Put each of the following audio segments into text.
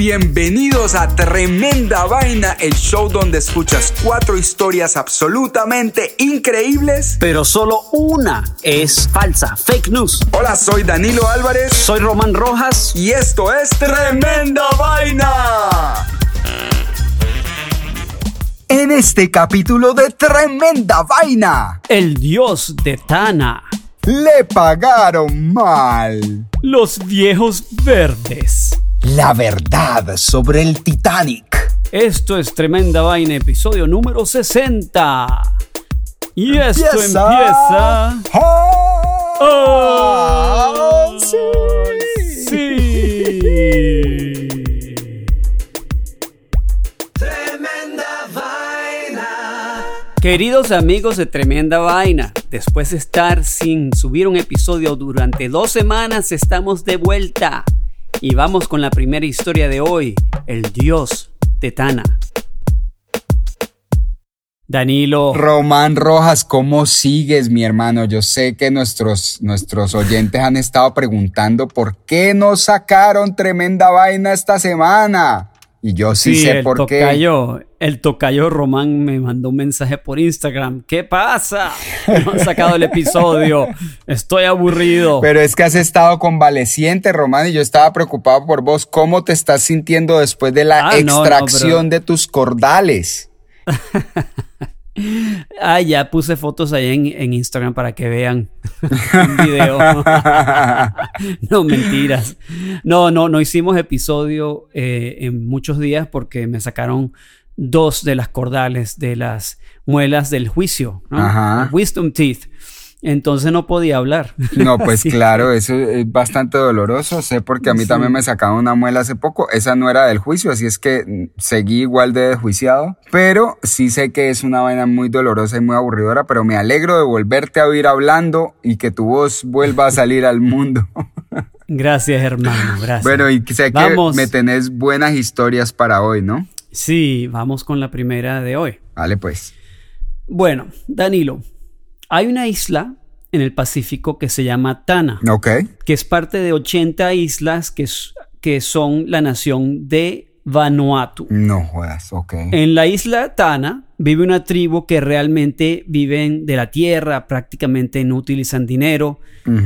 bienvenidos a Tremenda Vaina, el show donde escuchas cuatro historias absolutamente increíbles. Pero solo una es falsa, fake news. Hola, soy Danilo Álvarez. Soy Román Rojas. Y esto es Tremenda Vaina. En este capítulo de Tremenda Vaina, El dios de Tana. le pagaron mal. Los viejos verdes. La verdad sobre el Titanic. Esto es Tremenda Vaina, episodio número 60. Y esto Empieza. empieza. ¡Oh! ¡Oh! sí. sí. Queridos amigos de Tremenda Vaina, después de estar sin subir un episodio durante dos semanas, estamos de vuelta. Y vamos con la primera historia de hoy, el dios de Tana. Danilo. Román Rojas, ¿cómo sigues, mi hermano? Yo sé que nuestros, nuestros oyentes han estado preguntando por qué nos sacaron tremenda vaina esta semana. Y yo sí, sé por qué. tocayo, el tocayo Román me mandó un mensaje por Instagram. ¿Qué pasa? No han sacado el episodio. Estoy aburrido. Pero es que has estado convaleciente, Román, y yo estaba preocupado por vos. ¿Cómo te estás sintiendo después de la Ah, no, no, extracción pero- de tus cordales? Ah, ya puse fotos ahí en, en Instagram para que vean un video. no, mentiras. No, no, no hicimos episodio eh, en muchos días porque me sacaron dos de las cordales de las muelas del juicio, ¿no? Ajá. Wisdom teeth. Entonces no podía hablar. No, pues claro, eso es bastante doloroso. Sé porque a mí Sí. también me sacaron una muela hace poco. Esa no era del juicio, así es que mm, seguí igual de desjuiciado. Pero sí sé que es una vaina muy dolorosa y muy aburridora, pero me alegro de volverte a oír hablando y que tu voz vuelva a salir al mundo. Gracias, hermano. Gracias. bueno, y sé que Vamos. me tenés buenas historias para hoy, ¿no? Sí, vamos con la primera de hoy. Vale, pues. Bueno, Danilo, hay una isla en el Pacífico que se llama Tana, Ok. que es parte de 80 islas que, son la nación de Vanuatu. No jodas, ok. En la isla Tana vive una tribu que realmente viven de la tierra, prácticamente no utilizan dinero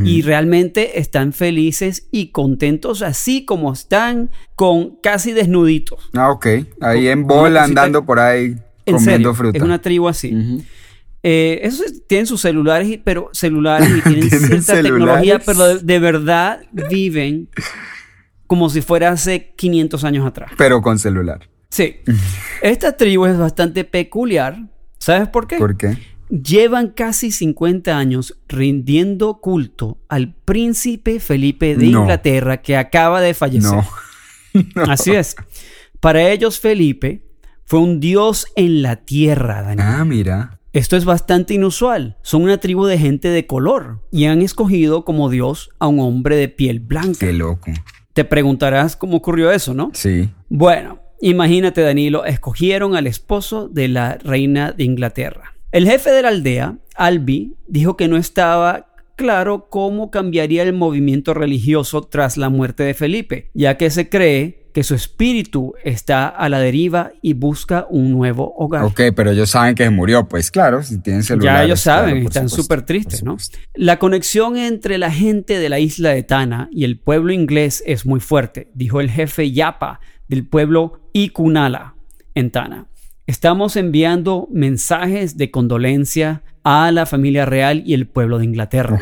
y realmente están felices y contentos así como están con casi desnuditos. Ah, ok. Ahí en bola andando por ahí En comiendo serio, fruta. es una tribu así. Eh, esos es- tienen sus celulares, y- pero celulares y tienen Tienen cierta tecnología, pero de, de verdad viven como si fuera hace 500 años atrás. Pero con celular. Sí. Esta tribu es bastante peculiar. ¿Sabes por qué? ¿Por qué? Llevan casi 50 años rindiendo culto al príncipe Felipe de No. Inglaterra que acaba de fallecer. No. Así es. Para ellos Felipe fue un dios en la tierra, Daniel. Ah, mira. Esto es bastante inusual. Son una tribu de gente de color y han escogido como dios a un hombre de piel blanca. Qué loco. Te preguntarás cómo ocurrió eso, ¿no? Sí. Bueno, imagínate, Danilo, escogieron al esposo de la reina de Inglaterra. El jefe de la aldea, Albi, dijo que no estaba claro cómo cambiaría el movimiento religioso tras la muerte de Felipe, ya que se cree que su espíritu está a la deriva y busca un nuevo hogar. Ok, pero ellos saben que se murió, pues claro, si tienen celular. Ya ellos saben, están súper tristes, ¿no? La conexión entre la gente de la isla de Tana y el pueblo inglés es muy fuerte, dijo el jefe Yapa del pueblo Ikunala en Tana. Estamos enviando mensajes de condolencia a la familia real y el pueblo de Inglaterra.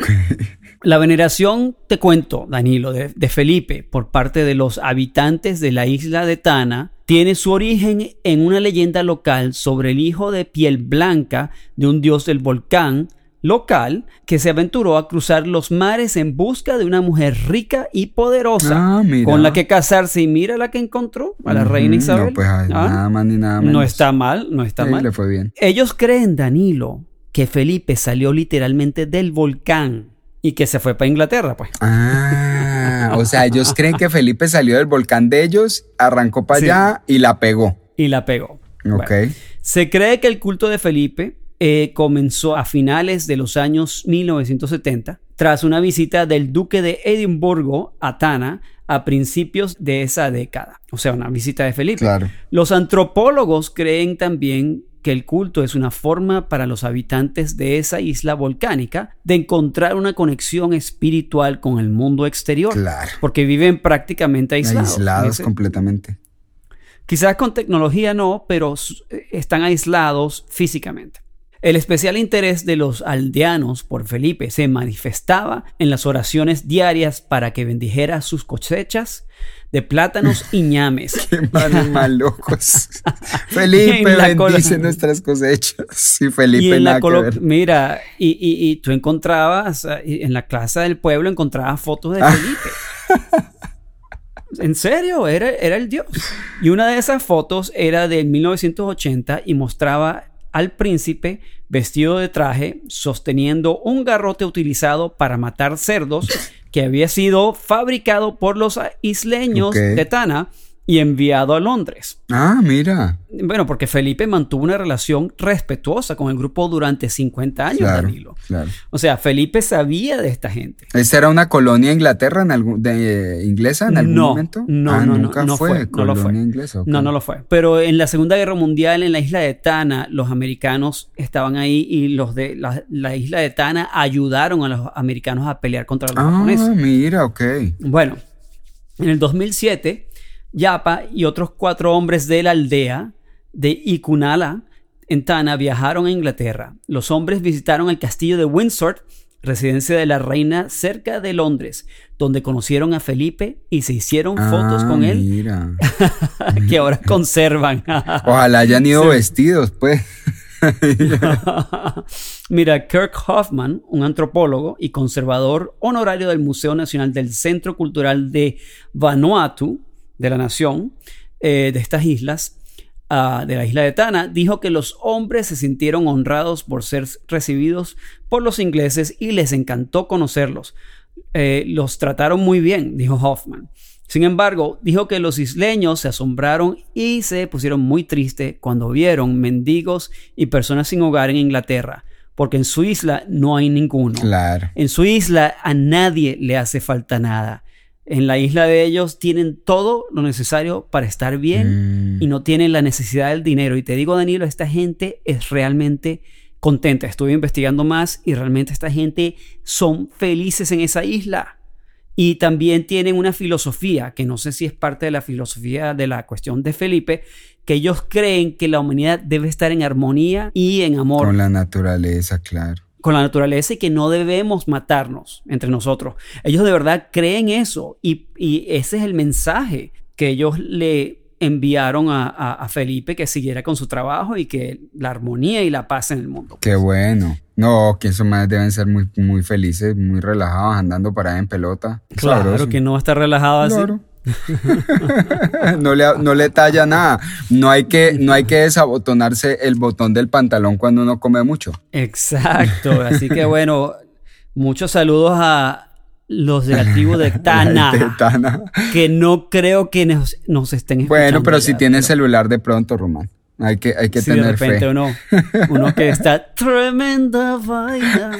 La veneración, te cuento, Danilo, de, de Felipe por parte de los habitantes de la isla de Tana tiene su origen en una leyenda local sobre el hijo de piel blanca de un dios del volcán local que se aventuró a cruzar los mares en busca de una mujer rica y poderosa Ah, con la que casarse y mira la que encontró a la reina Isabel. No, pues ay, ¿Ah? nada más ni nada menos. No está mal, no está Sí, mal. le fue bien. Ellos creen, Danilo, que Felipe salió literalmente del volcán y que se fue para Inglaterra, pues. Ah, o sea, ellos creen que Felipe salió del volcán de ellos, arrancó para Sí. allá y la pegó. Y la pegó. Ok. Bueno, se cree que el culto de Felipe eh, comenzó a finales de los años 1970 tras una visita del duque de Edimburgo a Tana a principios de esa década. O sea, una visita de Felipe. Los antropólogos creen también que el culto es una forma para los habitantes de esa isla volcánica de encontrar una conexión espiritual con el mundo exterior. Claro. Porque viven prácticamente aislados. Aislados completamente. Quizás con tecnología no, pero eh, están aislados físicamente. El especial interés de los aldeanos por Felipe se manifestaba en las oraciones diarias para que bendijera sus cosechas de plátanos y ñames. Qué malos más locos. Felipe bendice nuestras cosechas. Sí, Felipe nada Mira, y, y, tú encontrabas, en la casa del pueblo encontrabas fotos de Felipe. En serio, era, era el dios. Y una de esas fotos era de 1980 y mostraba al príncipe vestido de traje, sosteniendo un garrote utilizado para matar cerdos que había sido fabricado por los isleños de Tana y enviado a Londres. Ah, mira. Bueno, porque Felipe mantuvo una relación respetuosa con el grupo durante 50 años, Danilo. Claro. O sea, Felipe sabía de esta gente. ¿Esta era una colonia Inglaterra en algún, de, inglesa en algún momento? No, ah, no, nunca no, fue, no lo fue. Inglesa, No, no lo fue. Pero en la Segunda Guerra Mundial, en la isla de Tana, los americanos estaban ahí y los de la, isla de Tana ayudaron a los americanos a pelear contra los ah, Ah, mira, ok. Bueno, en el 2007 Yapa y otros cuatro hombres de la aldea de Ikunala en Tana viajaron a Inglaterra. Los hombres visitaron el castillo de Windsor, residencia de la reina cerca de Londres, donde conocieron a Felipe y se hicieron fotos con él mira. que ahora conservan. Ojalá hayan ido vestidos, pues. Mira, Kirk Hoffman, un antropólogo y conservador honorario del Museo Nacional del Centro Cultural de Vanuatu, de la nación eh, de estas islas, ah, de la isla de Tana, dijo que los hombres se sintieron honrados por ser recibidos por los ingleses y les encantó conocerlos. Eh, los trataron muy bien, dijo Hoffman. Sin embargo, dijo que los isleños se asombraron y se pusieron muy tristes cuando vieron mendigos y personas sin hogar en Inglaterra, porque en su isla no hay ninguno. Claro. En su isla a nadie le hace falta nada. En la isla de ellos tienen todo lo necesario para estar bien y mm. no tienen la necesidad del dinero. Y te digo, Danilo, esta gente es realmente contenta. Estuve investigando más y realmente esta gente son felices en esa isla. Y también tienen una filosofía, que no sé si es parte de la filosofía de la cuestión de Felipe, que ellos creen que la humanidad debe estar en armonía y en amor. Con la naturaleza, claro con la naturaleza y que no debemos matarnos entre nosotros. Ellos de verdad creen eso y, ese es el mensaje que ellos le enviaron a, Felipe que siguiera con su trabajo y que la armonía y la paz en el mundo. Qué bueno. No, que esos más deben ser muy, muy felices, muy relajados, andando para en pelota. Claro, que no va a estar relajado así. no, le, no le talla nada. No hay, que, no hay que desabotonarse el botón del pantalón cuando uno come mucho. Exacto. Así que bueno, muchos saludos a los de la tribu de Tana, Que no creo que nos, estén escuchando. Bueno, pero si tiene celular de pronto, Román. Hay que, hay que tener de repente Uno, uno que está tremenda vaina.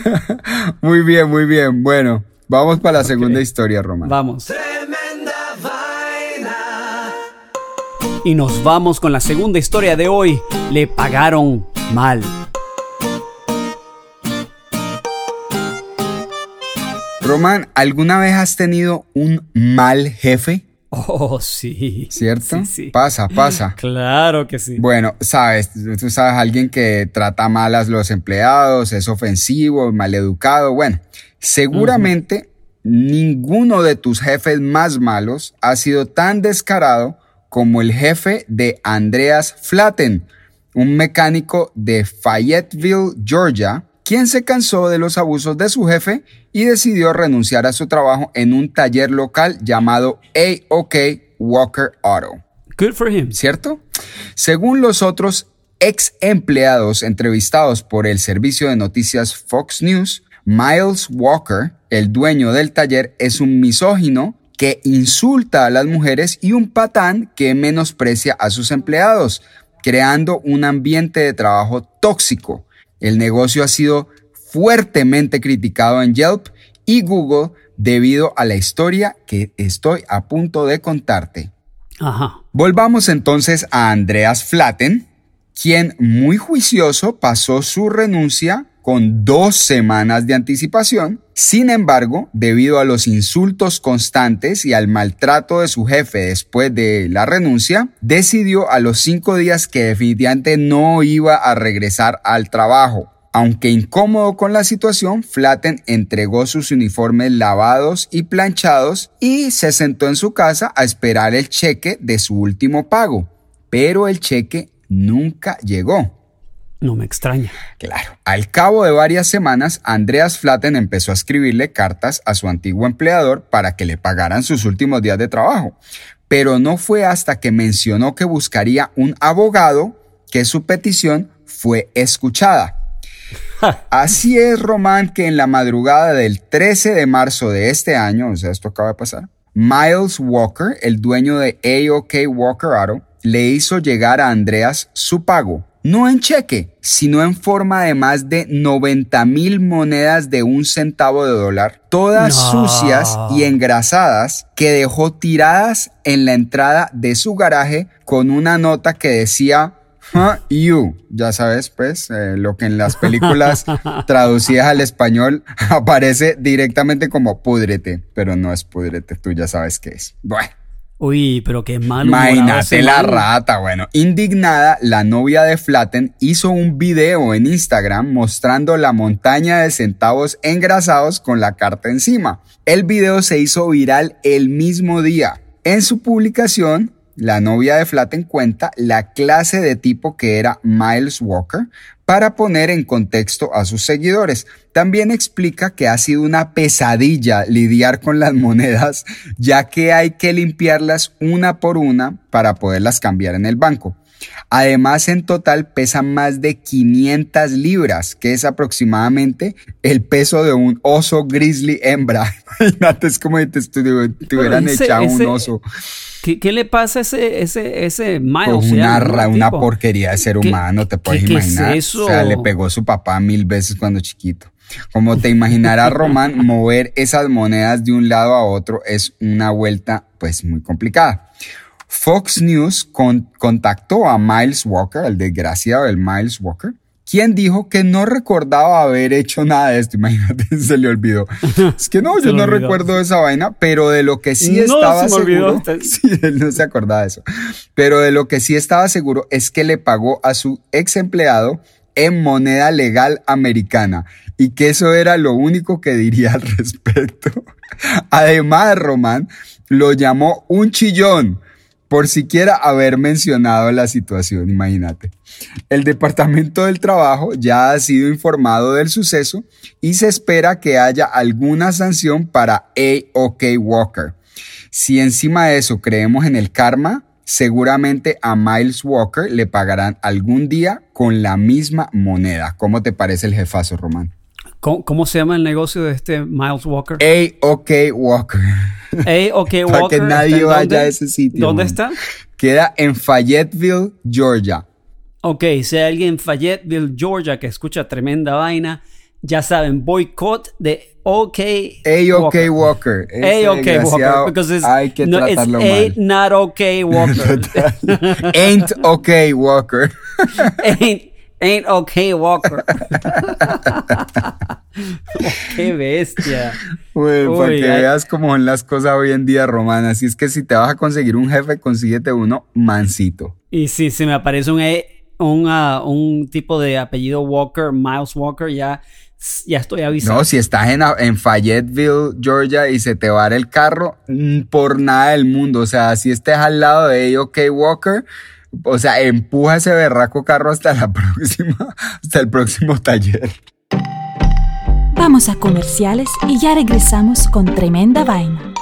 Muy bien, muy bien. Bueno, vamos para la segunda historia, Román. Vamos. Y nos vamos con la segunda historia de hoy. Le pagaron mal. Román, ¿alguna vez has tenido un mal jefe? Oh, sí. ¿Cierto? Sí, sí. Pasa, pasa. Claro que sí. Bueno, sabes, tú sabes, alguien que trata mal a los empleados, es ofensivo, maleducado. Bueno, seguramente ninguno de tus jefes más malos ha sido tan descarado como el jefe de Andreas Flatten, un mecánico de Fayetteville, Georgia, quien se cansó de los abusos de su jefe y decidió renunciar a su trabajo en un taller local llamado AOK Walker Auto. Good for him. ¿Cierto? Según los otros ex empleados entrevistados por el servicio de noticias Fox News, Miles Walker, el dueño del taller, es un misógino que insulta a las mujeres y un patán que menosprecia a sus empleados, creando un ambiente de trabajo tóxico. El negocio ha sido fuertemente criticado en Yelp y Google debido a la historia que estoy a punto de contarte. Ajá. Volvamos entonces a Andreas Flatten, quien muy juicioso pasó su renuncia con dos semanas de anticipación. Sin embargo, debido a los insultos constantes y al maltrato de su jefe después de la renuncia, decidió a los cinco días que definitivamente no iba a regresar al trabajo. Aunque incómodo con la situación, Flatten entregó sus uniformes lavados y planchados y se sentó en su casa a esperar el cheque de su último pago. Pero el cheque nunca llegó. No me extraña. Claro. Al cabo de varias semanas, Andreas Flatten empezó a escribirle cartas a su antiguo empleador para que le pagaran sus últimos días de trabajo. Pero no fue hasta que mencionó que buscaría un abogado que su petición fue escuchada. Así es, Román, que en la madrugada del 13 de marzo de este año, o sea, esto acaba de pasar, Miles Walker, el dueño de AOK Walker Auto, le hizo llegar a Andreas su pago, no en cheque, sino en forma de más de 90 mil monedas de un centavo de dólar, todas sucias y engrasadas, que dejó tiradas en la entrada de su garaje con una nota que decía you. Ya sabes, pues, eh, lo que en las películas traducidas al español aparece directamente como pudrete, pero no es pudrete, tú ya sabes qué es. Bueno. Uy, pero qué malo. Imagínate la rata. Bueno, indignada, la novia de Flatten hizo un video en Instagram mostrando la montaña de centavos engrasados con la carta encima. El video se hizo viral el mismo día. En su publicación, la novia de Flatten cuenta la clase de tipo que era Miles Walker para poner en contexto a sus seguidores. También explica que ha sido una pesadilla lidiar con las monedas, ya que hay que limpiarlas una por una para poderlas cambiar en el banco. Además, en total pesan más de 500 libras, que es aproximadamente el peso de un oso grizzly hembra. Imagínate, es como si te, hubieran echado un oso. ¿Qué, le pasa a ese, ese, ese Miles? Pues una, una porquería de ser humano, te puedes imaginar. eso? O sea, le pegó su papá mil veces cuando chiquito. Como te imaginarás, Román, mover esas monedas de un lado a otro es una vuelta pues muy complicada. Fox News contactó a Miles Walker, el desgraciado del Miles Walker, quien dijo que no recordaba haber hecho nada de esto. Imagínate, se le olvidó. Es que no, yo no recuerdo esa vaina, pero de lo que sí estaba seguro. Sí, él no se acordaba de eso. Pero de lo que sí estaba seguro es que le pagó a su ex empleado en moneda legal americana y que eso era lo único que diría al respecto. Además, Román lo llamó un chillón por siquiera haber mencionado la situación, imagínate. El Departamento del Trabajo ya ha sido informado del suceso y se espera que haya alguna sanción para A.O.K. Walker. Si encima de eso creemos en el karma, seguramente a Miles Walker le pagarán algún día con la misma moneda. ¿Cómo te parece el jefazo, Román? ¿Cómo, se llama el negocio de este Miles Walker? A.O.K. Walker. A.O.K. Walker. Para que nadie vaya a ese sitio. ¿Dónde está? Queda en Fayetteville, Georgia. Ok, si hay alguien en Fayetteville, Georgia que escucha tremenda vaina, ya saben, boicot de OK A.O.K. Walker. A.O.K. Walker. Because it's, hay que no, it's A not OK Walker. Ain't OK Walker. Ain't Ain't okay, Walker. ¡Qué bestia! Bueno, para que veas cómo son las cosas hoy en día, Román. Así es que si te vas a conseguir un jefe, consíguete uno mansito. Y si se me aparece un, e, un, uh, un tipo de apellido Walker, Miles Walker, ya ya estoy avisado. No, si estás en, en, Fayetteville, Georgia, y se te va el carro, mm, por nada del mundo. O sea, si estés al lado de OK Walker, o sea, empuja ese berraco carro hasta la próxima, hasta el próximo taller. Vamos a comerciales y ya regresamos con tremenda vaina.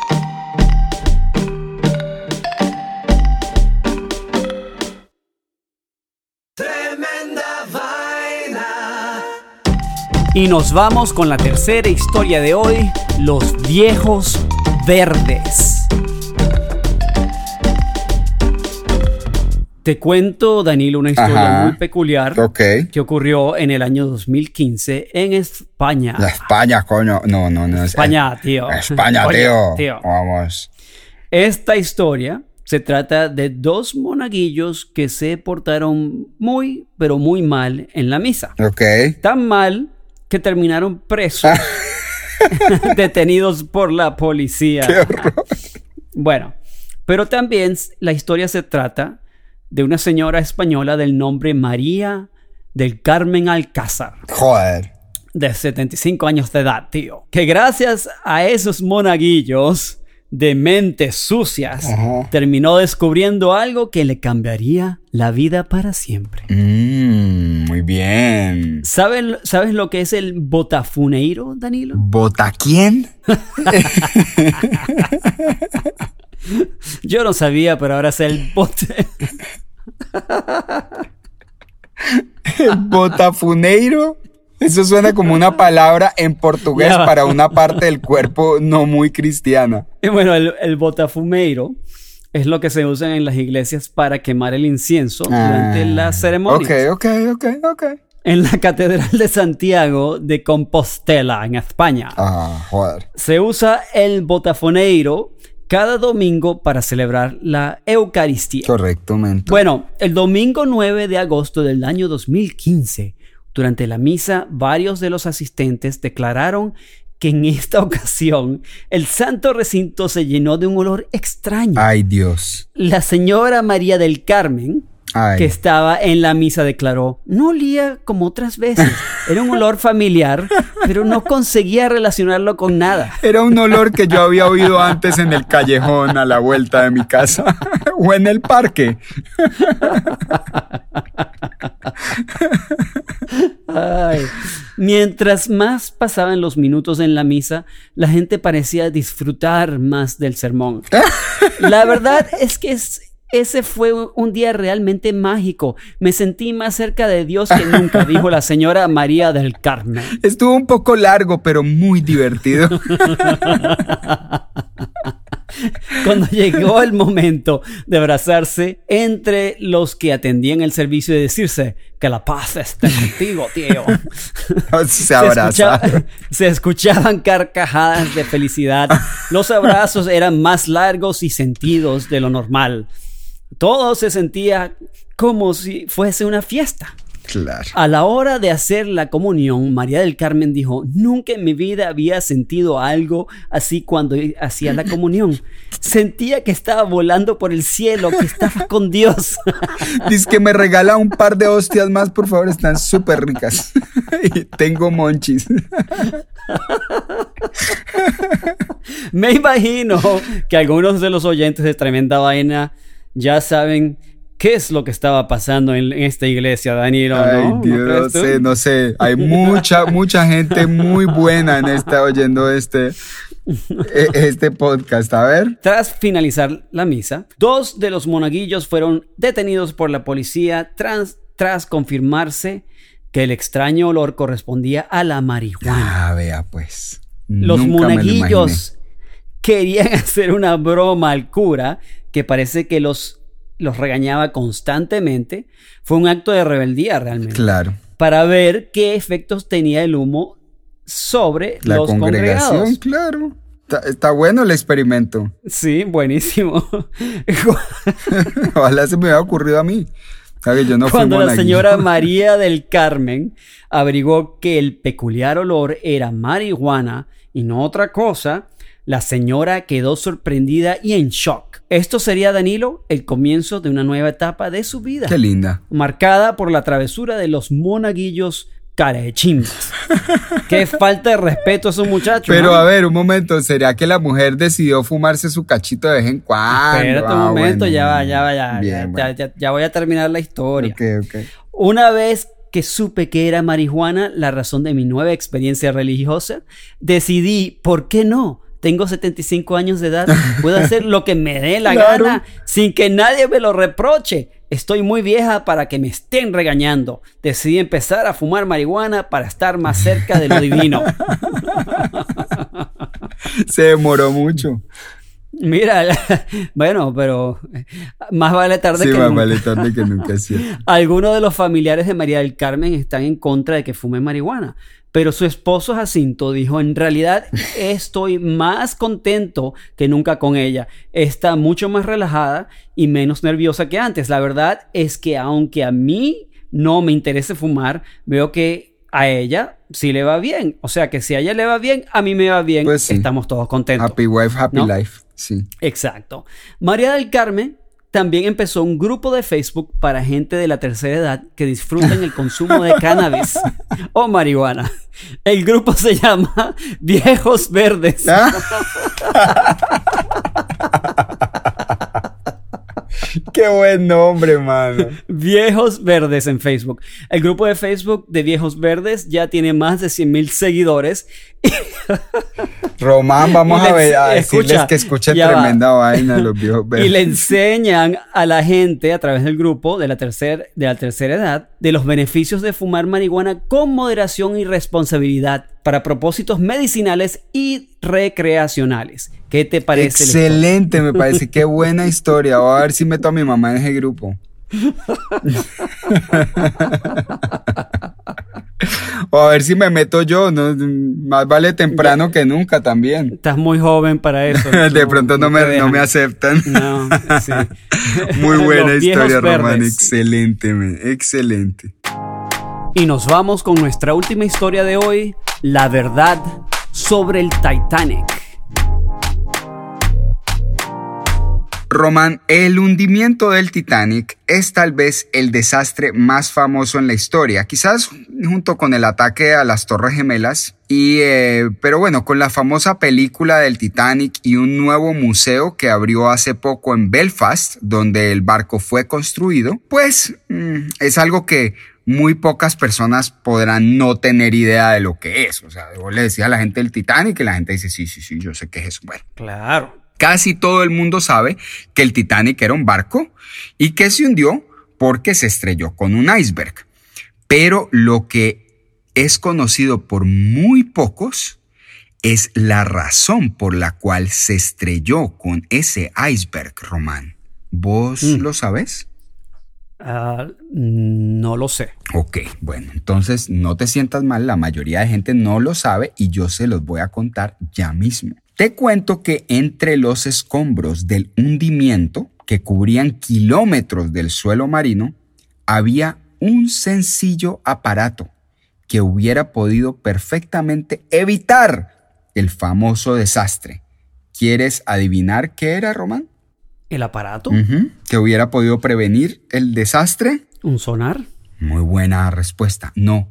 Tremenda vaina. Y nos vamos con la tercera historia de hoy, los viejos verdes. Te cuento, Danilo, una historia Ajá. muy peculiar Ok. que ocurrió en el año 2015 en España. La España, coño. No, no, no. es- España, tío. España, Oye, tío. Vamos. Esta historia se trata de dos monaguillos que se portaron muy, pero muy mal en la misa. Ok. Tan mal que terminaron presos, detenidos por la policía. Qué horror. Bueno, pero también la historia se trata de una señora española del nombre María del Carmen Alcázar, Joder. de 75 años de edad, tío. Que gracias a esos monaguillos de mentes sucias, Ajá. terminó descubriendo algo que le cambiaría la vida para siempre. Mm, muy bien. ¿Saben- ¿Sabes lo que es el botafuneiro, Danilo? ¿Bota quién? Yo no sabía, pero ahora sé el bote. ¿Botafuneiro? Eso suena como una palabra en portugués para una parte del cuerpo no muy cristiana. Y bueno, el, el botafumeiro es lo que se usa en las iglesias para quemar el incienso durante Ah, las ceremonias. Ok, ok, ok, ok. En la Catedral de Santiago de Compostela, en España, Ah, joder. se usa el botafuneiro cada domingo para celebrar la Eucaristía. Correctamente. Bueno, el domingo 9 de agosto del año 2015, durante la misa, varios de los asistentes declararon que en esta ocasión el santo recinto se llenó de un olor extraño. Ay, Dios. La señora María del Carmen, Ay. que estaba en la misa, declaró, no olía como otras veces, era un olor familiar, pero no conseguía relacionarlo con nada. Era un olor que yo había oído antes en el callejón a la vuelta de mi casa o en el parque. Ay. Mientras más pasaban los minutos en la misa, la gente parecía disfrutar más del sermón. La verdad es que es- ese fue un día realmente mágico. Me sentí más cerca de Dios que nunca, dijo la señora María del Carmen. Estuvo un poco largo, pero muy divertido. Cuando llegó el momento de abrazarse entre los que atendían el servicio y decirse que la paz esté contigo, tío. Se abrazaron. escuchaba- se escuchaban carcajadas de felicidad. Los abrazos eran más largos y sentidos de lo normal. Todo se sentía como si fuese una fiesta. Claro. A la hora de hacer la comunión, María del Carmen dijo, nunca en mi vida había sentido algo así cuando hacía la comunión. Sentía que estaba volando por el cielo, que estaba con Dios. Dice que me regala un par de hostias más, por favor, están súper ricas. y tengo monchis. Me imagino que algunos de los oyentes de Tremenda Vaina ya saben qué es lo que estaba pasando en, en esta iglesia, Danilo. ¿no? Ay, ¿No Dios, no sé, no sé. Hay mucha, mucha gente muy buena en esta oyendo este, e- este podcast. A ver. Tras finalizar la misa, dos de los monaguillos fueron detenidos por la policía tras, tras confirmarse que el extraño olor correspondía a la marihuana. Ah, vea, pues. Los Nunca monaguillos querían hacer una broma al cura que parece que los, los regañaba constantemente. Fue un acto de rebeldía realmente. Claro. Para ver qué efectos tenía el humo sobre La los congregación, congregados. claro. Está, está bueno el experimento. Sí, buenísimo. Ojalá se me hubiera ocurrido a mí. Yo no fui Cuando la señora María del Carmen averiguó que el peculiar olor era marihuana y no otra cosa, la señora quedó sorprendida y en shock. Esto sería, Danilo, el comienzo de una nueva etapa de su vida, Qué linda. marcada por la travesura de los monaguillos carechimbas. Qué falta de respeto a esos muchachos. Pero ¿no? a ver, un momento, ¿será que la mujer decidió fumarse su cachito de vez en cuando? Espérate un Ah, momento, bueno. ya va, ya va, ya, Bien, ya, bueno. ya- ya voy a terminar la historia. Ok, ok. Una vez que supe que era marihuana la razón de mi nueva experiencia religiosa, decidí, ¿por qué no? Tengo 75 años de edad, puedo hacer lo que me dé la Claro. gana sin que nadie me lo reproche. Estoy muy vieja para que me estén regañando. Decidí empezar a fumar marihuana para estar más cerca de lo divino. Se demoró mucho. Mira, bueno, pero más vale tarde sí, que más nunca. vale tarde que nunca, sí. Algunos de los familiares de María del Carmen están en contra de que fume marihuana, pero su esposo Jacinto dijo, en realidad estoy más contento que nunca con ella. Está mucho más relajada y menos nerviosa que antes. La verdad es que aunque a mí no me interese fumar, veo que a ella sí le va bien. O sea que si a ella le va bien, a mí me va bien. Pues sí. Estamos todos contentos. Happy wife, happy ¿No? life. Sí. Exacto. María del Carmen también empezó un grupo de Facebook para gente de la tercera edad que disfrutan el consumo de cannabis o marihuana. El grupo se llama Viejos Verdes. Ah. Qué buen nombre, mano. Viejos Verdes en Facebook. El grupo de Facebook de Viejos Verdes ya tiene más de 100 mil seguidores. Román, vamos a, le- ver, a decirles que escuchen ya va. tremenda vaina los viejos Y le verdes. enseñan a la gente a través del grupo de la, tercer- de la tercera edad de los beneficios de fumar marihuana con moderación y responsabilidad para propósitos medicinales y recreacionales. ¿Qué te parece? Excelente, me parece. Qué buena historia. Voy a ver si meto a mi mamá en ese grupo. o a ver si me meto yo. ¿no? Más vale temprano que nunca también. Estás muy joven para eso. De pronto no te me, no me aceptan. No, sí. Muy buena historia, Román. Excelente, men, excelente. Y nos vamos con nuestra última historia de hoy, la verdad sobre el Titanic. Román, el hundimiento del Titanic es tal vez el desastre más famoso en la historia, quizás junto con el ataque a las Torres Gemelas, y, eh, pero bueno, con la famosa película del Titanic y un nuevo museo que abrió hace poco en Belfast, donde el barco fue construido, pues mm, es algo que muy pocas personas podrán no tener idea de lo que es. O sea, vos le decía a la gente del Titanic y la gente dice, sí, sí, sí, yo sé qué es eso. Bueno. Claro. Casi todo el mundo sabe que el Titanic era un barco y que se hundió porque se estrelló con un iceberg. Pero lo que es conocido por muy pocos es la razón por la cual se estrelló con ese iceberg, Román. ¿Vos Mm. lo sabes? Ah, no lo sé. Ok, bueno, entonces no te sientas mal, la mayoría de gente no lo sabe y yo se los voy a contar ya mismo. Te cuento que entre los escombros del hundimiento, que cubrían kilómetros del suelo marino, había un sencillo aparato que hubiera podido perfectamente evitar el famoso desastre. ¿Quieres adivinar qué era, Román? ¿El aparato? ¿Que hubiera podido prevenir el desastre? ¿Un sonar? Muy buena respuesta. No,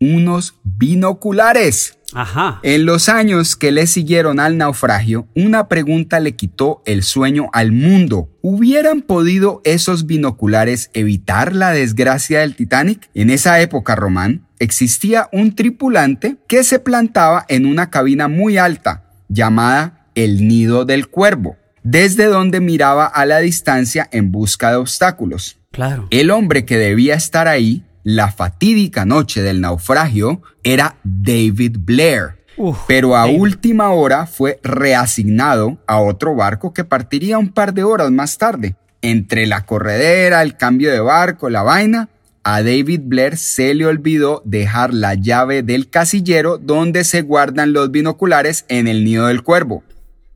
unos binoculares. Ajá. En los años que le siguieron al naufragio, una pregunta le quitó el sueño al mundo. ¿Hubieran podido esos binoculares evitar la desgracia del Titanic? En esa época, Román, existía un tripulante que se plantaba en una cabina muy alta, llamada el Nido del Cuervo, desde donde miraba a la distancia en busca de obstáculos. Claro. El hombre que debía estar ahí, la fatídica noche del naufragio, era David Blair. Uf, Pero a David. última hora fue reasignado a otro barco que partiría un par de horas más tarde. Entre la corredera, el cambio de barco, la vaina, a David Blair se le olvidó dejar la llave del casillero donde se guardan los binoculares en el nido del cuervo.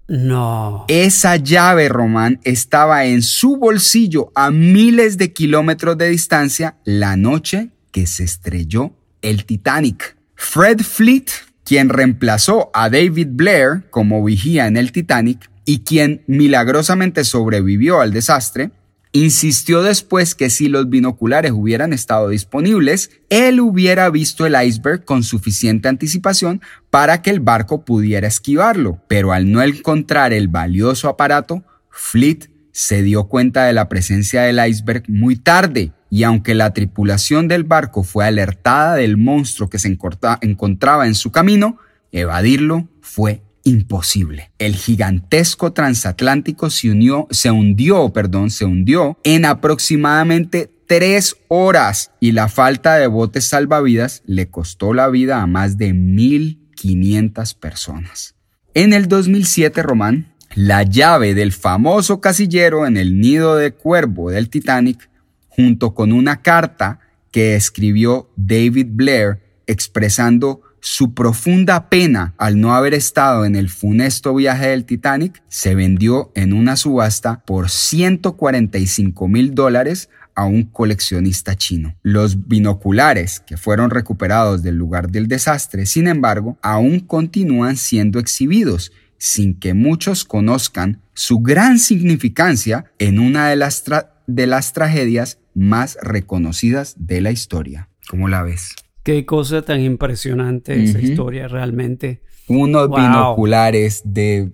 No. Esa llave, Román, estaba en su bolsillo a miles de kilómetros de distancia la noche que se estrelló el Titanic. Fred Fleet, quien reemplazó a David Blair como vigía en el Titanic y quien milagrosamente sobrevivió al desastre, insistió después que si los binoculares hubieran estado disponibles, él hubiera visto el iceberg con suficiente anticipación para que el barco pudiera esquivarlo. Pero al no encontrar el valioso aparato, Fleet se dio cuenta de la presencia del iceberg muy tarde y aunque la tripulación del barco fue alertada del monstruo que se encontraba en su camino, evadirlo fue imposible. El gigantesco transatlántico se unió, se hundió, perdón, se hundió en aproximadamente tres horas y la falta de botes salvavidas le costó la vida a más de 1.500 personas. En el 2007, Román, la llave del famoso casillero en el nido de cuervo del Titanic, junto con una carta que escribió David Blair expresando su profunda pena al no haber estado en el funesto viaje del Titanic, se vendió en una subasta por 145 mil dólares a un coleccionista chino. Los binoculares que fueron recuperados del lugar del desastre, sin embargo, aún continúan siendo exhibidos sin que muchos conozcan su gran significancia en una de las, de las tragedias más reconocidas de la historia. ¿Cómo la ves? Qué cosa tan impresionante esa historia realmente. Unos binoculares de,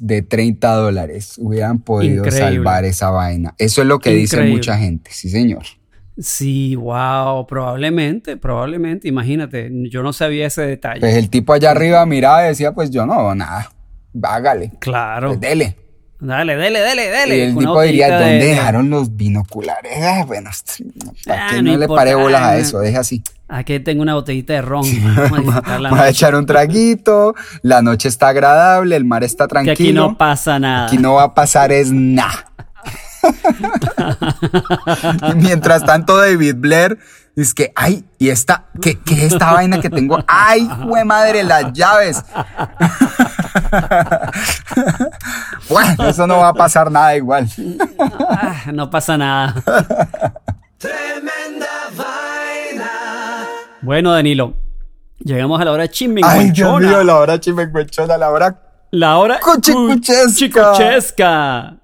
de 30 dólares hubieran podido salvar esa vaina. Eso es lo que dice mucha gente, sí señor. Sí, wow, probablemente, probablemente, imagínate, yo no sabía ese detalle. Pues el tipo allá arriba miraba y decía, pues yo no, nada, hágale. Claro. Pues dele. Dale, dale, dale, dale. Y el tipo diría, ¿dónde dejaron los binoculares? Ah, bueno, ¿para ah, qué no, le pare bolas a eso? Deja así. Aquí tengo una botellita de ron. Vamos a, echar un traguito, la noche está agradable, el mar está tranquilo. aquí no pasa nada. Aquí no va a pasar es nada. y mientras tanto David Blair es que, ay, y esta, ¿qué, qué es esta vaina que tengo? Ay, fue madre, las llaves. bueno, eso no va a pasar nada igual. Ah, no pasa nada. Tremenda vaina. Bueno, Danilo, llegamos a la hora chimbenguenchona. Ay, Dios mío, la hora chimbenguenchona, la hora la hora cuchicuchesca.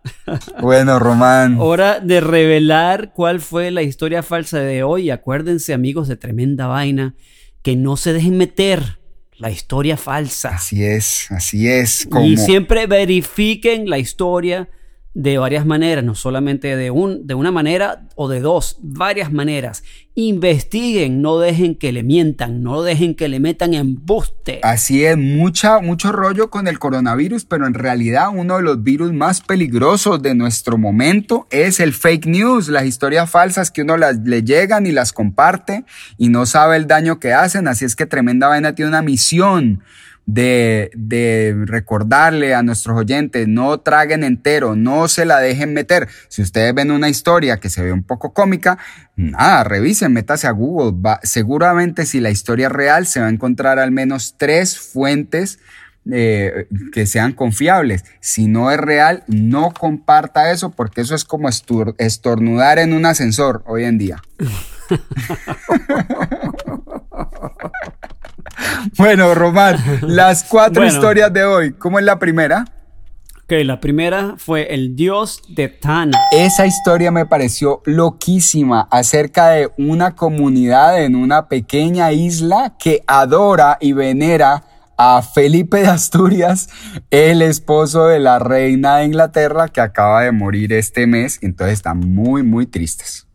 Bueno, Román. Hora de revelar cuál fue la historia falsa de hoy. Acuérdense, amigos de Tremenda Vaina, que no se dejen meter la historia falsa. Así es, así es. Y siempre verifiquen la historia de varias maneras, no solamente de, un, de una manera o de dos, varias maneras. Investiguen, no dejen que le mientan, no dejen que le metan embuste. Así es, mucha, mucho rollo con el coronavirus, pero en realidad uno de los virus más peligrosos de nuestro momento es el fake news, las historias falsas que uno las, le llegan y las comparte y no sabe el daño que hacen. Así es que Tremenda Vaina tiene una misión de, recordarle a nuestros oyentes, no traguen entero, no se la dejen meter. Si ustedes ven una historia que se ve un poco cómica, nada, revisen, métase a Google. seguramente si la historia es real, se va a encontrar al menos tres fuentes eh, que sean confiables. Si no es real, no comparta eso porque eso es como estornudar en un ascensor hoy en día. Bueno, Román, las cuatro historias de hoy, ¿cómo es la primera? Ok, la primera fue el dios de Tana. Esa historia me pareció loquísima acerca de una comunidad en una pequeña isla que adora y venera a Felipe de Asturias, el esposo de la reina de Inglaterra que acaba de morir este mes. Entonces están muy, muy tristes.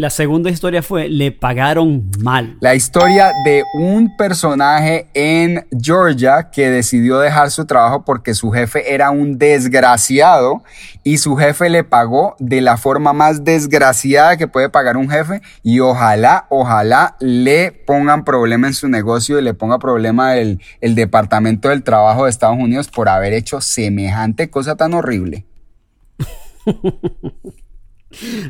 La segunda historia fue Le pagaron mal. La historia de un personaje en Georgia que decidió dejar su trabajo porque su jefe era un desgraciado y su jefe le pagó de la forma más desgraciada que puede pagar un jefe y ojalá, ojalá le pongan problema en su negocio y le ponga problema el, el Departamento del Trabajo de Estados Unidos por haber hecho semejante cosa tan horrible.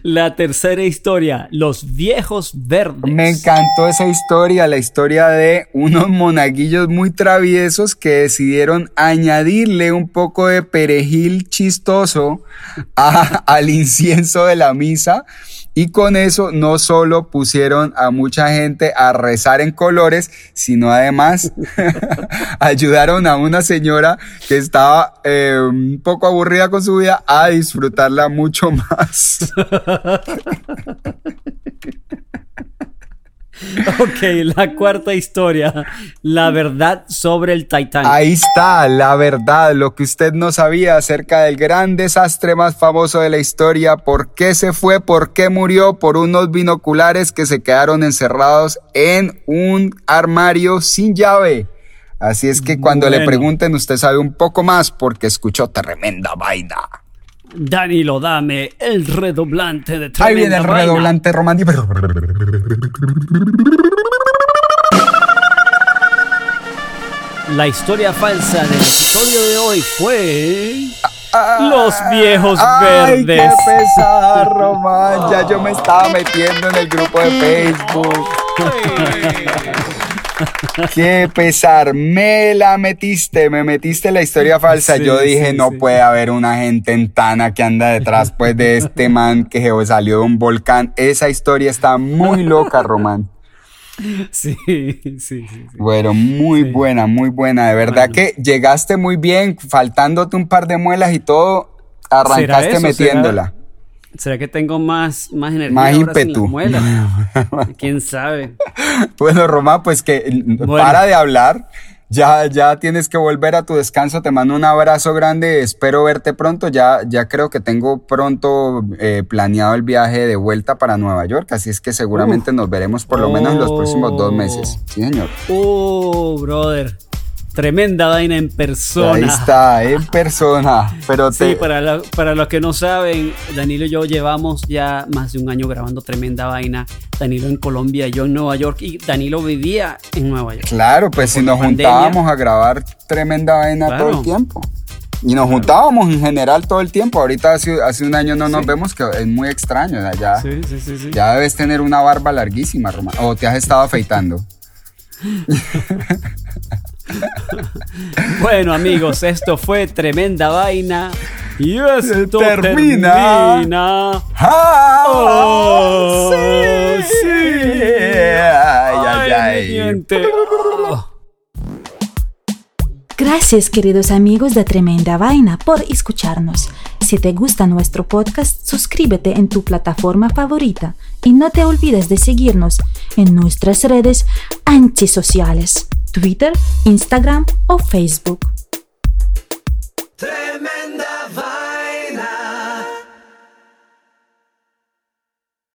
La tercera historia, Los Viejos Verdes. Me encantó esa historia, la historia de unos monaguillos muy traviesos que decidieron añadirle un poco de perejil chistoso al incienso de la misa y con eso no solo pusieron a mucha gente a rezar en colores, sino además ayudaron a una señora que estaba eh, un poco aburrida con su vida a disfrutarla mucho más. Ok, la cuarta historia, la verdad sobre el Titanic. Ahí está, la verdad, lo que usted no sabía acerca del gran desastre más famoso de la historia, por qué se fue, por qué murió, por unos binoculares que se quedaron encerrados en un armario sin llave. Así es que cuando le pregunten, usted sabe un poco más porque escuchó tremenda vaina. Danilo, dame el redoblante de Ahí viene el redoblante romántico. La historia falsa del episodio de hoy fue... Los viejos Ay, verdes. qué pesar, Román. Ya yo me estaba metiendo en el grupo de Facebook. Qué pesar, me la metiste, me metiste la historia falsa. Sí, Yo dije, sí, no sí. puede haber una gente en Tana que anda detrás pues de este man que salió de un volcán. Esa historia está muy loca, Román. Sí, sí, sí. Bueno, muy buena, muy buena. De verdad Bueno. que llegaste muy bien, faltándote un par de muelas y todo, arrancaste eso? metiéndola. ¿Será que tengo más, más energía Más ímpetu. ¿Quién sabe? Bueno, Román, pues que Bueno. para de hablar. Ya, ya tienes que volver a tu descanso. Te mando un abrazo grande. Espero verte pronto. Ya, ya creo que tengo pronto eh, planeado el viaje de vuelta para Nueva York. Así es que seguramente nos veremos por lo menos en los próximos dos meses. Sí, señor. Oh, brother. Tremenda vaina en persona. Ahí está, en persona. Pero te, Sí, para, para los que no saben, Danilo y yo llevamos ya más de un año grabando tremenda vaina. Danilo en Colombia, yo en Nueva York y Danilo vivía en Nueva York. Claro, pues si nos pandemia. juntábamos a grabar tremenda vaina Claro. todo el tiempo. Y nos juntábamos en general todo el tiempo. Ahorita hace, hace un año no nos vemos, que es muy extraño. Ya, Sí, sí, sí, sí. ya debes tener una barba larguísima, Román. O te has estado afeitando. Bueno, amigos, esto fue tremenda vaina. Y esto Termina. termina. ¡Ah! Oh, sí! sí. Ay, ay, ay. Oh. Gracias queridos amigos de Tremenda Vaina por escucharnos. Si te gusta nuestro podcast, suscríbete en tu plataforma favorita y no te olvides de seguirnos en nuestras redes antisociales, Twitter, Instagram o Facebook. Tremenda vibe.